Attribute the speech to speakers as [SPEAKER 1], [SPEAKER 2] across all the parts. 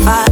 [SPEAKER 1] fire.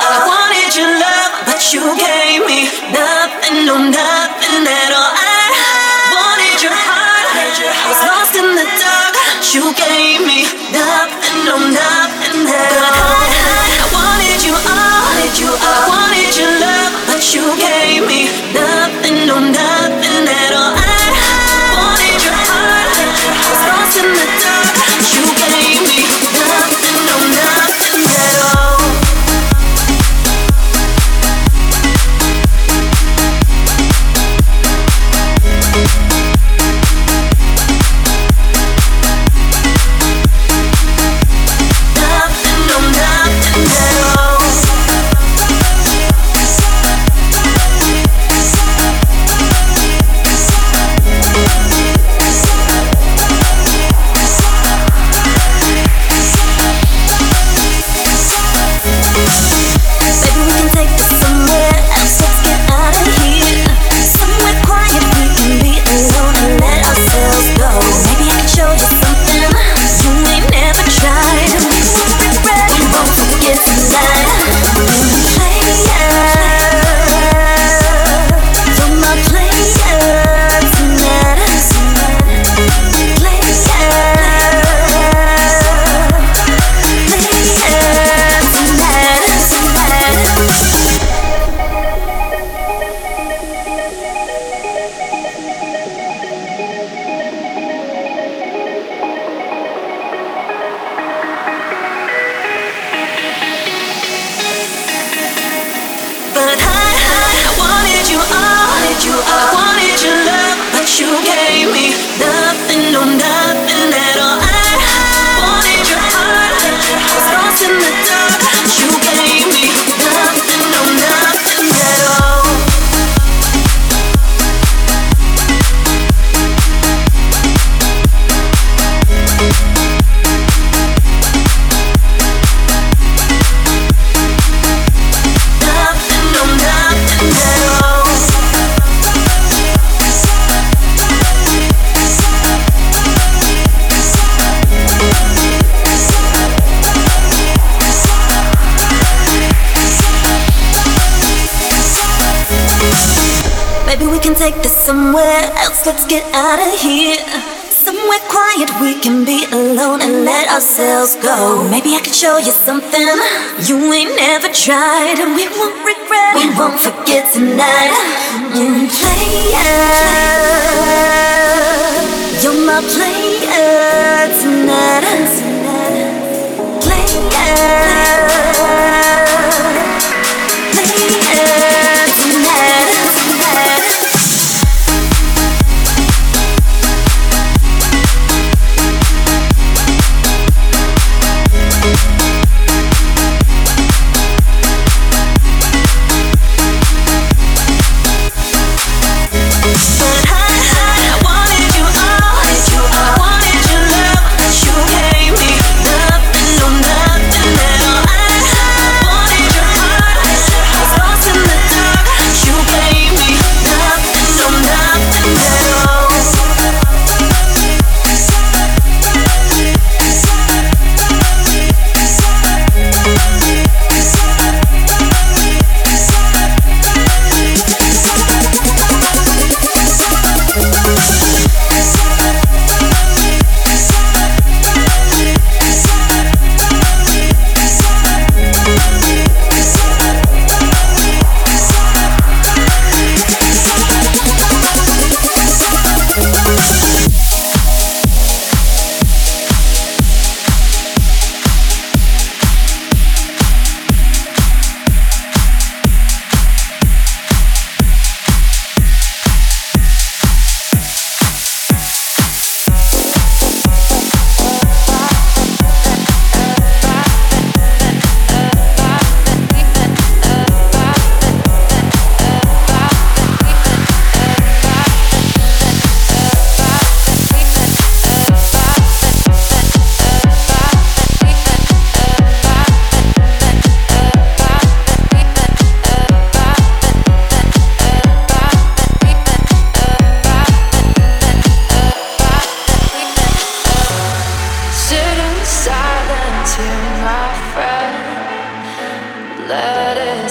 [SPEAKER 1] I wanted your love, but you gave me nothing, no nothing at all. I wanted your heart, I was lost in the dark. You gave me nothing, no nothing. take this somewhere else. Let's get out of here. Somewhere quiet we can be alone and let ourselves go. Maybe I can show you something you ain't never tried, and we won't regret. We won't forget tonight. Mm, player, you're my player tonight. Player.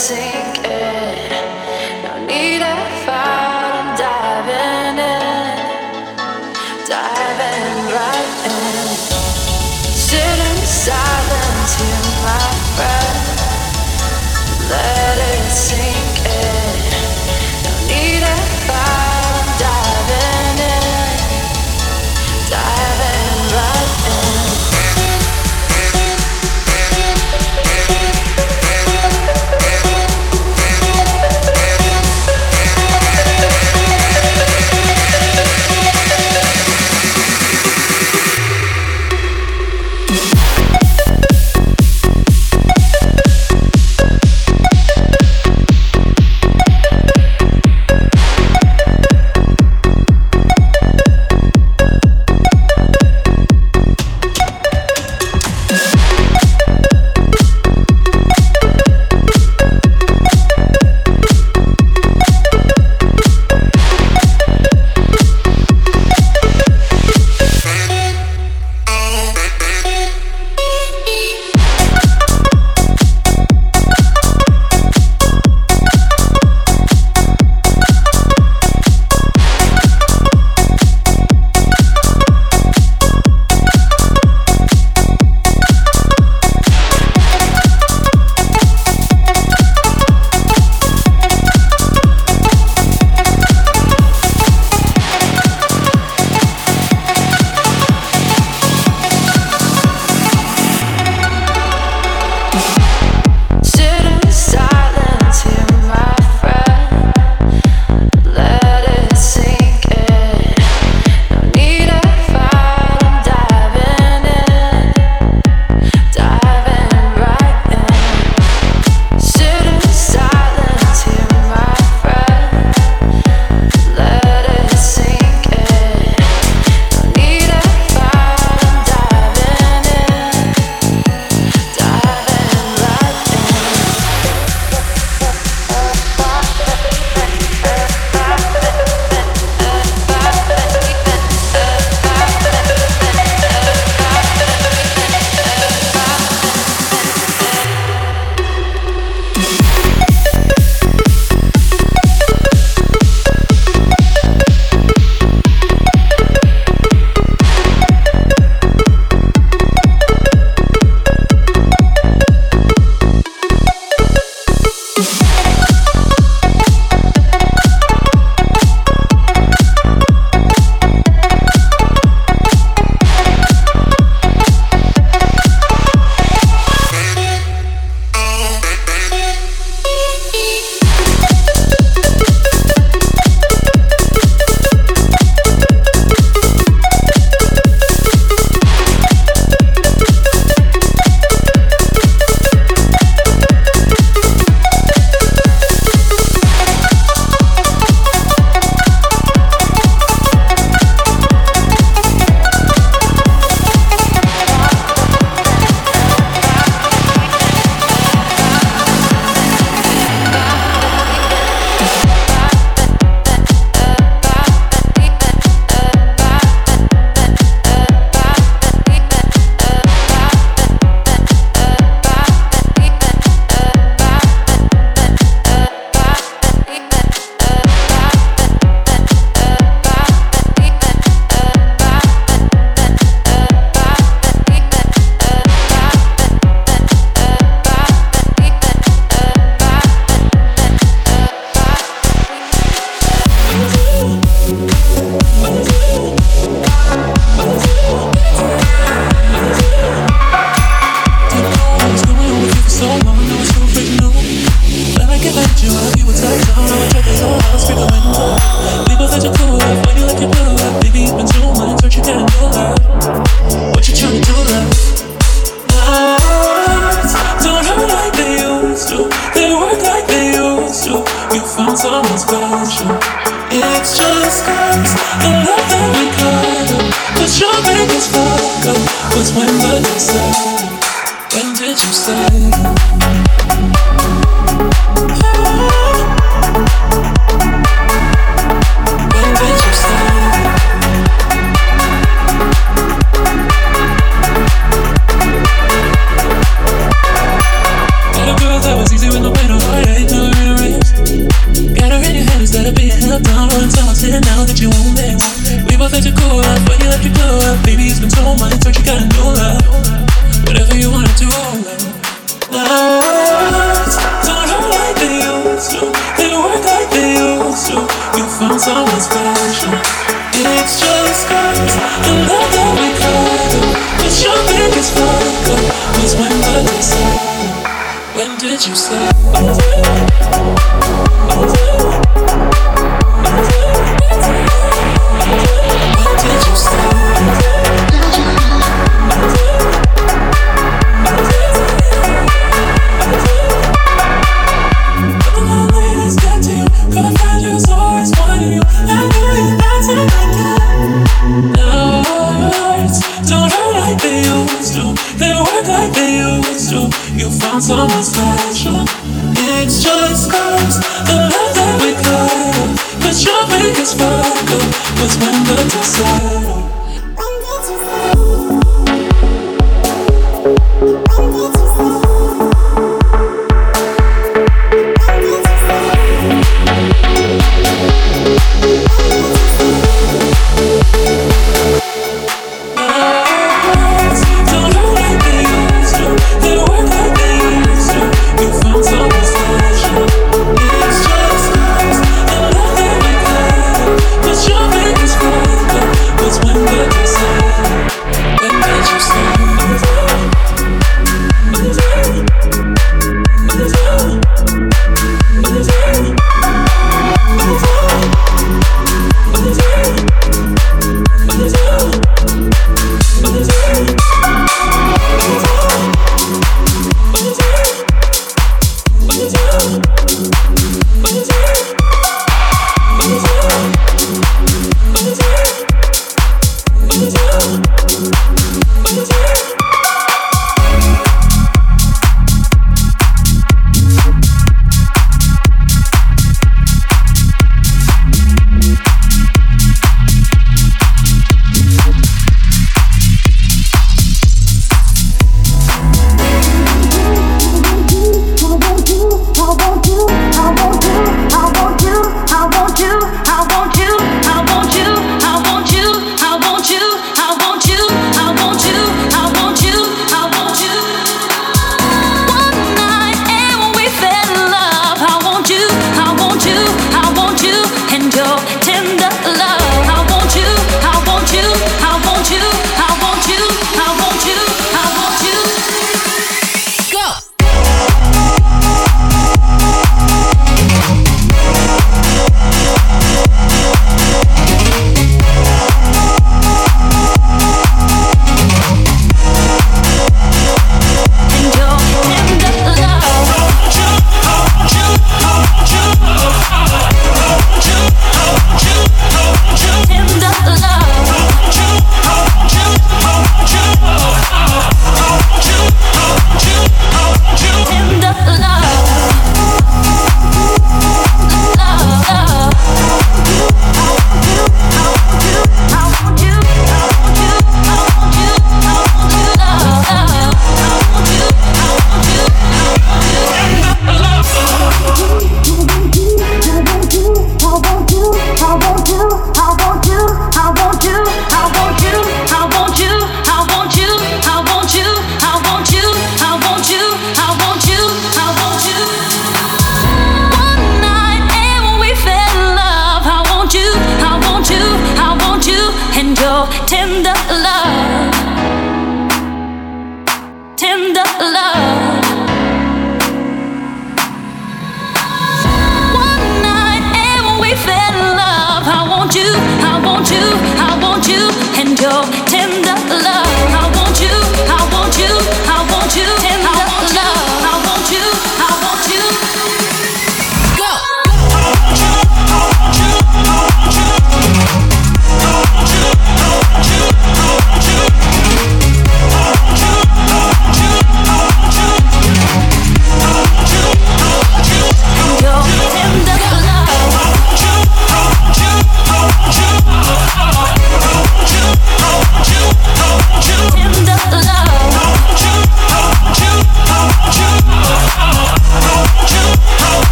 [SPEAKER 1] see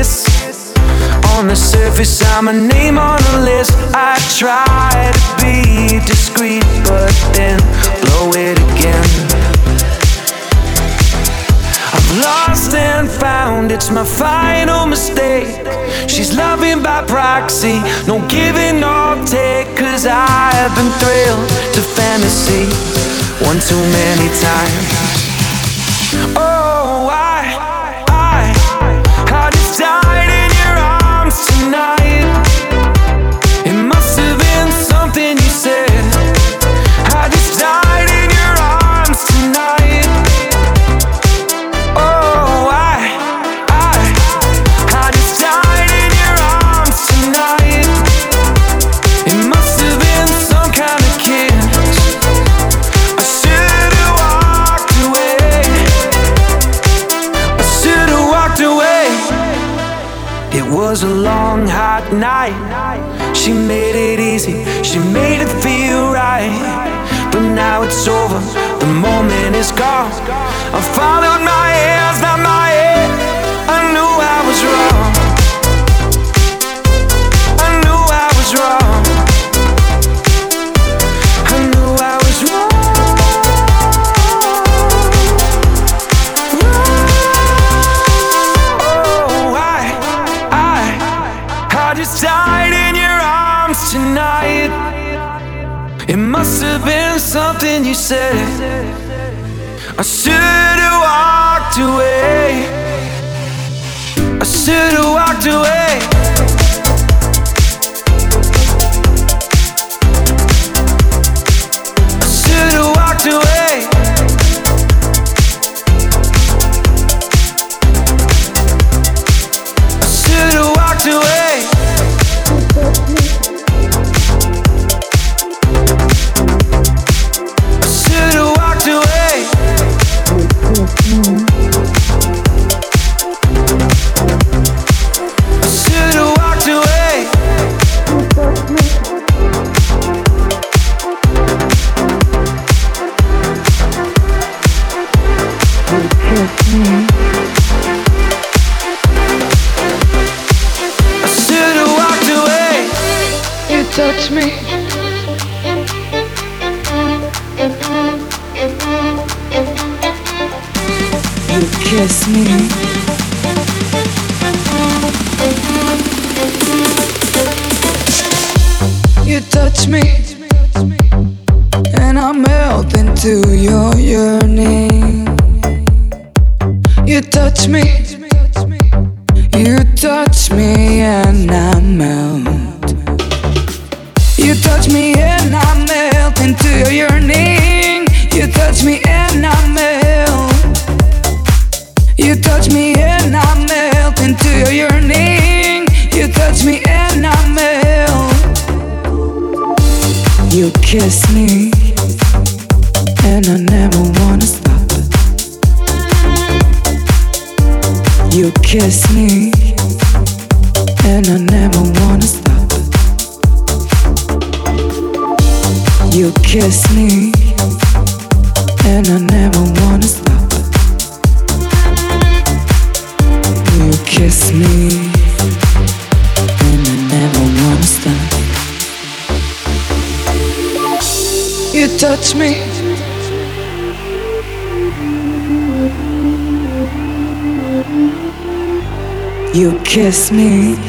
[SPEAKER 1] kiss. On the
[SPEAKER 2] surface, I'm a name on
[SPEAKER 3] a list.
[SPEAKER 1] I try to be discreet, but then blow it again. I've lost and found, it's my final mistake. She's loving by proxy, no giving or take. Cause
[SPEAKER 3] I've been thrilled to fantasy one too many times. Oh, I
[SPEAKER 4] was a long, hot night.
[SPEAKER 3] She made it easy, she made it feel right. But now it's over, the moment is gone. I followed my hands, not my said. I should've walked away. I should've walked away.
[SPEAKER 5] listening. Kiss me.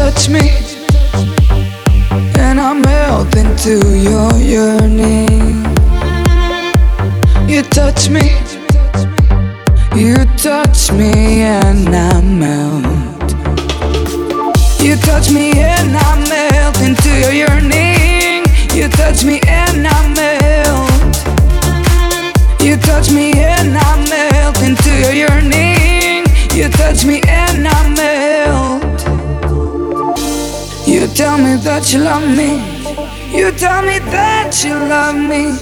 [SPEAKER 5] Touch me, and I melt into your yearning. You touch me, you touch me, and I melt. You touch me, and I melt into your yearning. You touch me, and I melt. You touch me, and I melt into your yearning. You touch me, and I melt. Tell me that you love me. You tell me that you love me.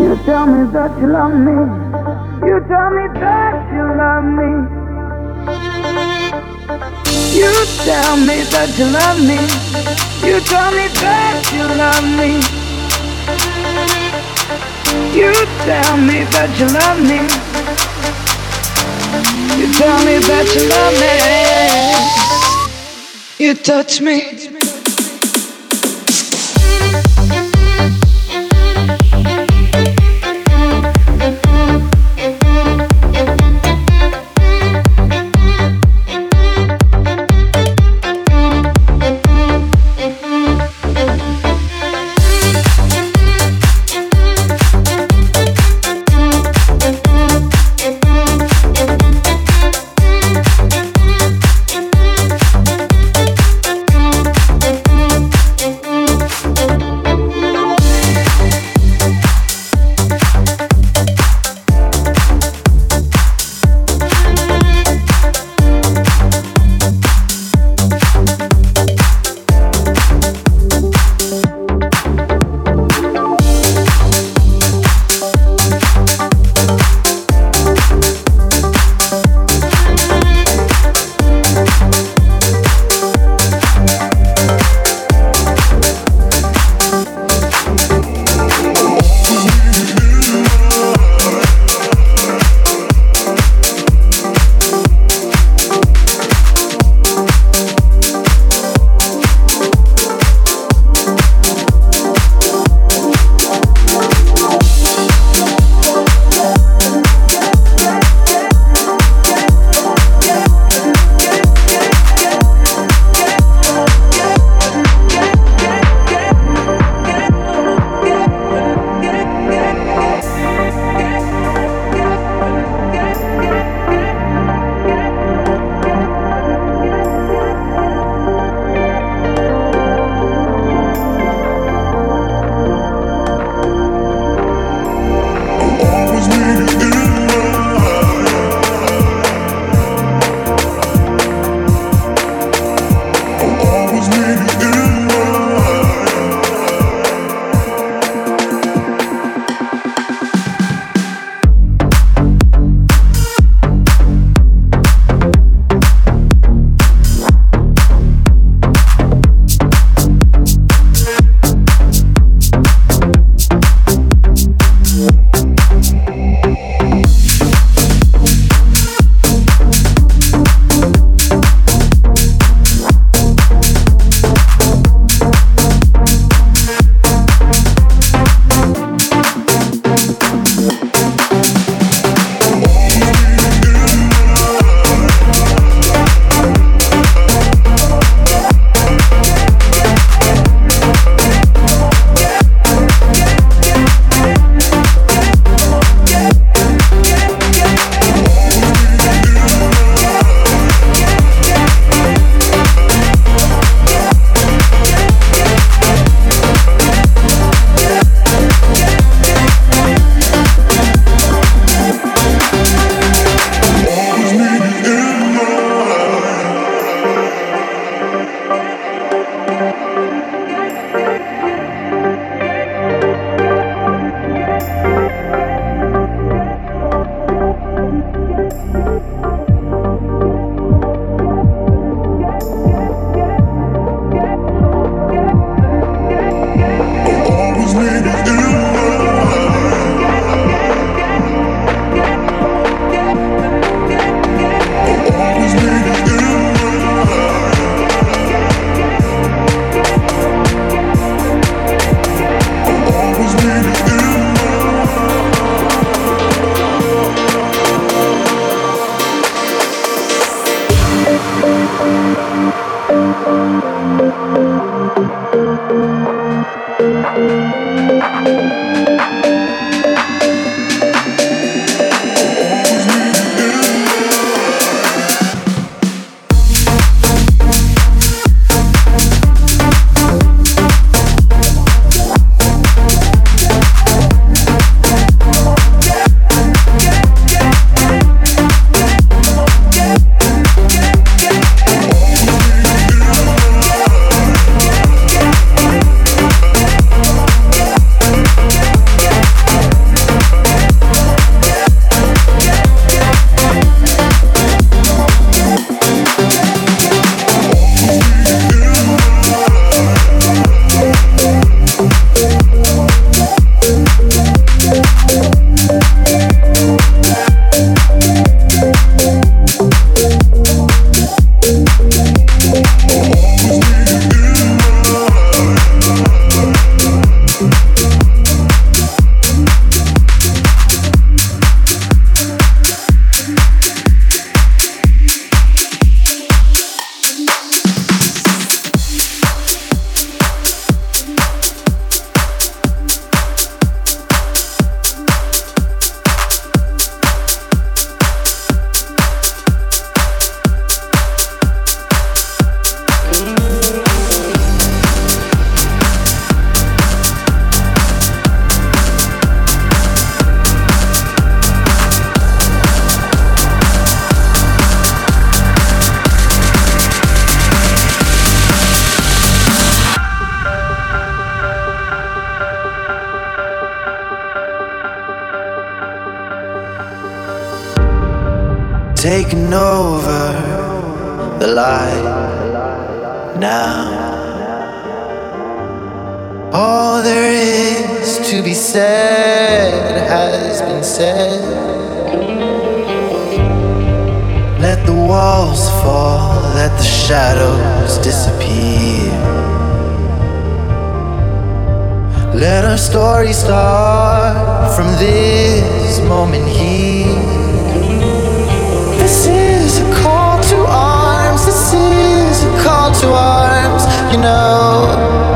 [SPEAKER 5] You tell me that you love me. You tell me that you love me. You tell me that you love me. You tell me that you love me. You tell me that you love me. You tell me that you love me. You touch me.
[SPEAKER 6] Let our story start from this moment here. This is a call to arms, this is a call to arms, you know.